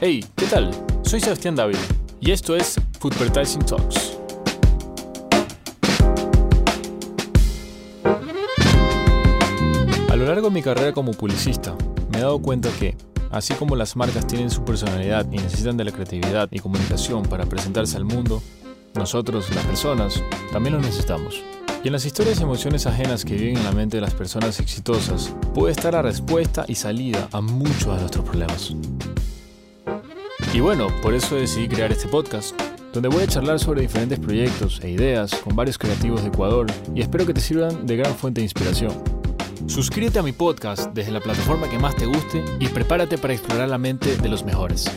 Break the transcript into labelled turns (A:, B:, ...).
A: Hey, ¿qué tal? Soy Sebastián David y esto es Foodvertising Talks. A lo largo de mi carrera como publicista, me he dado cuenta que, así como las marcas tienen su personalidad y necesitan de la creatividad y comunicación para presentarse al mundo, nosotros, las personas, también lo necesitamos. Y en las historias y emociones ajenas que viven en la mente de las personas exitosas, puede estar la respuesta y salida a muchos de nuestros problemas. Y bueno, por eso decidí crear este podcast, donde voy a charlar sobre diferentes proyectos e ideas con varios creativos de Ecuador y espero que te sirvan de gran fuente de inspiración. Suscríbete a mi podcast desde la plataforma que más te guste y prepárate para explorar la mente de los mejores.